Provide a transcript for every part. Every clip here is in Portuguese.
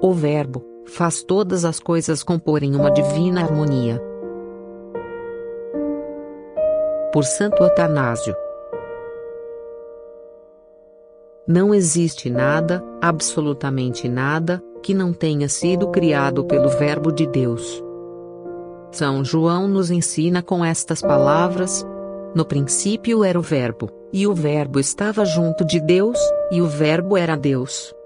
O Verbo faz todas as coisas compor em uma divina harmonia. Por Santo Atanásio. Não existe nada, absolutamente nada, que não tenha sido criado pelo Verbo de Deus. São João nos ensina com estas palavras: No princípio era o Verbo, e o Verbo estava junto de Deus, e o Verbo era Deus.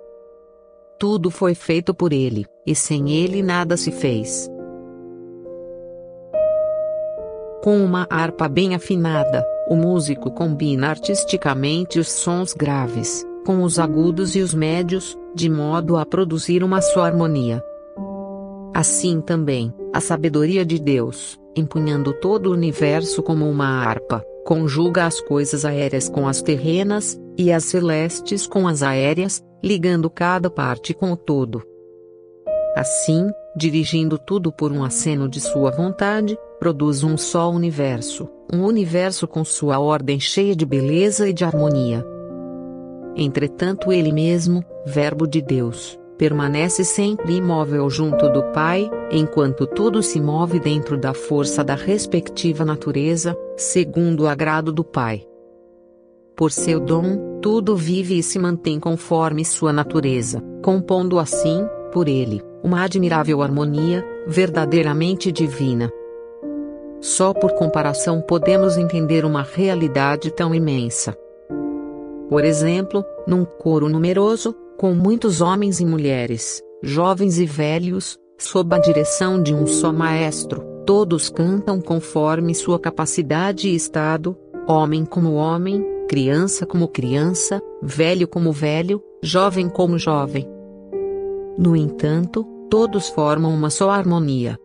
Tudo foi feito por ele, e sem ele nada se fez. Com uma harpa bem afinada, o músico combina artisticamente os sons graves, com os agudos e os médios, de modo a produzir uma só harmonia. Assim também, a sabedoria de Deus, empunhando todo o universo como uma harpa, conjuga as coisas aéreas com as terrenas, e as celestes com as aéreas, ligando cada parte com o todo. Assim, dirigindo tudo por um aceno de sua vontade, produz um só universo, um universo com sua ordem cheia de beleza e de harmonia. Entretanto, ele mesmo, Verbo de Deus, permanece sempre imóvel junto do Pai, enquanto tudo se move dentro da força da respectiva natureza, segundo o agrado do Pai. Por seu dom, tudo vive e se mantém conforme sua natureza, compondo assim, por ele, uma admirável harmonia, verdadeiramente divina. Só por comparação podemos entender uma realidade tão imensa. Por exemplo, num coro numeroso, com muitos homens e mulheres, jovens e velhos, sob a direção de um só maestro, todos cantam conforme sua capacidade e estado, homem como homem, criança como criança, velho como velho, jovem como jovem. No entanto, todos formam uma só harmonia.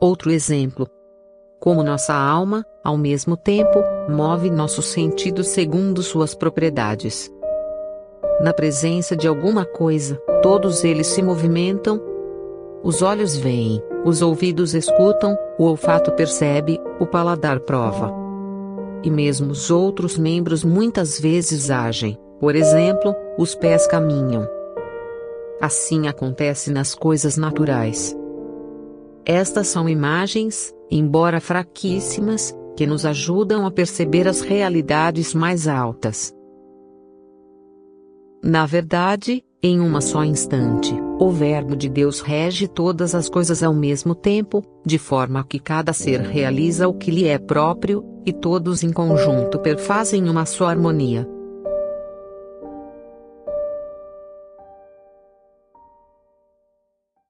Outro exemplo, como nossa alma, ao mesmo tempo, move nossos sentidos segundo suas propriedades. Na presença de alguma coisa, todos eles se movimentam. Os olhos veem, os ouvidos escutam, o olfato percebe, o paladar prova. E mesmo os outros membros muitas vezes agem, por exemplo, os pés caminham. Assim acontece nas coisas naturais. Estas são imagens, embora fraquíssimas, que nos ajudam a perceber as realidades mais altas. Na verdade, em uma só instante, o Verbo de Deus rege todas as coisas ao mesmo tempo, de forma que cada ser realiza o que lhe é próprio, e todos em conjunto perfazem uma só harmonia.